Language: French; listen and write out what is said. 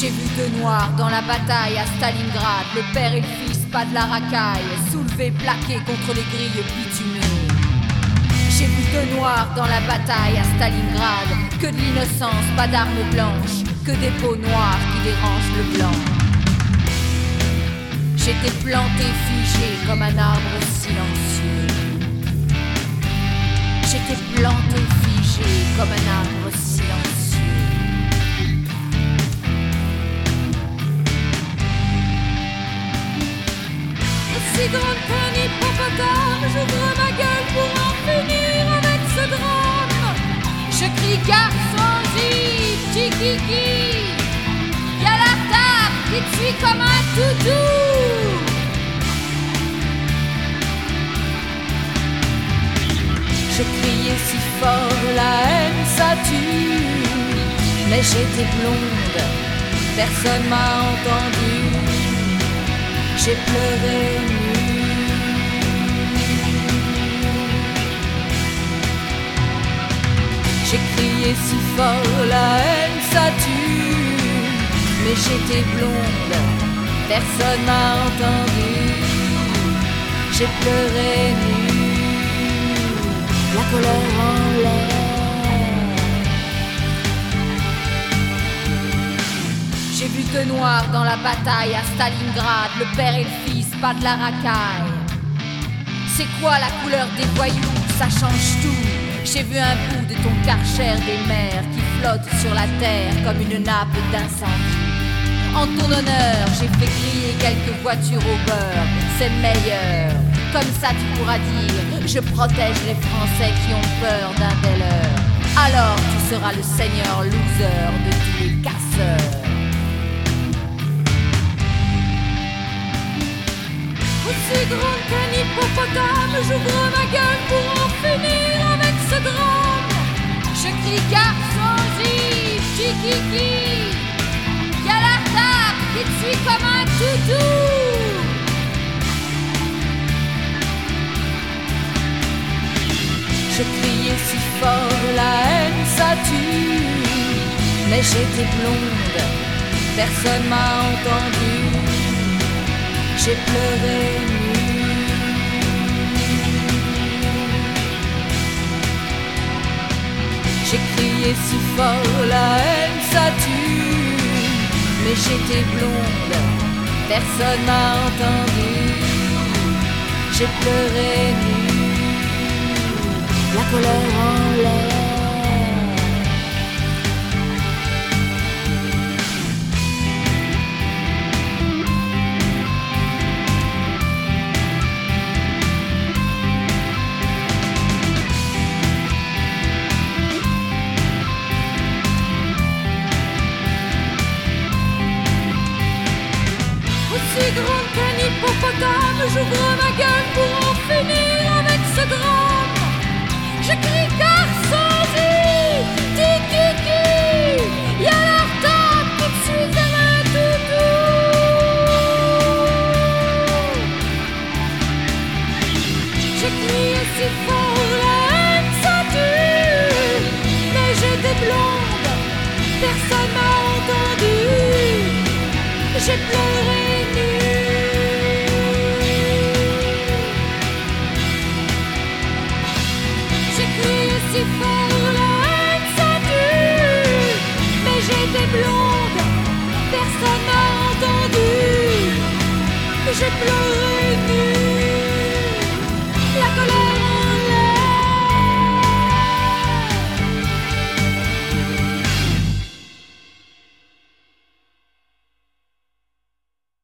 J'ai vu deux noirs dans la bataille à Stalingrad, le père et le fils, pas de la racaille, soulevés, plaqués contre les grilles bitumées. J'ai vu deux noirs dans la bataille à Stalingrad, que de l'innocence, pas d'armes blanches, que des peaux noires qui dérangent le blanc. J'étais planté, figé comme un arbre silencieux. J'étais planté, figé comme un arbre silencieux. Grande qu'un hippopotame, j'ouvre ma gueule pour en finir avec ce drame. Je crie garçon, zip, tiki Y'a la table qui te suit comme un toutou. Je criais si fort, la haine ça tue. Mais j'étais blonde, personne m'a entendu. J'ai pleuré si fort, la haine ça tue. Mais j'étais blonde, personne m'a entendu. J'ai pleuré nu, la colère en l'air. J'ai vu deux noirs dans la bataille à Stalingrad, le père et le fils, pas de la racaille. C'est quoi la couleur des voyous? Ça change tout. J'ai vu un bout de ton karcher des mers qui flotte sur la terre comme une nappe d'incendie. En ton honneur, j'ai fait crier quelques voitures au beurre. C'est meilleur. Comme ça, tu pourras dire Je protège les Français qui ont peur d'un leurs. Alors, tu seras le seigneur loser de tous les casseurs. Tiki Y'a la table? Qui suit comme un toutou. Je criais si fort, la haine ça tue. Mais j'étais blonde, personne m'a entendu. J'ai pleuré J'ai crié si fort, la haine ça tue. Mais j'étais blonde, personne m'a entendu. J'ai pleuré nu, la colère Aussi grande qu'un hippopotame, j'ouvre ma gueule pour en finir avec ce drame. Je crie garçon, tiki y'a leur table qui te suit un toutou. J'ai crié si fort, la haine ça tue. Mais j'étais blonde, personne m'a entendu. J'ai pleuré nu. J'ai crié si fort, la haine ça tue. Mais j'étais blonde,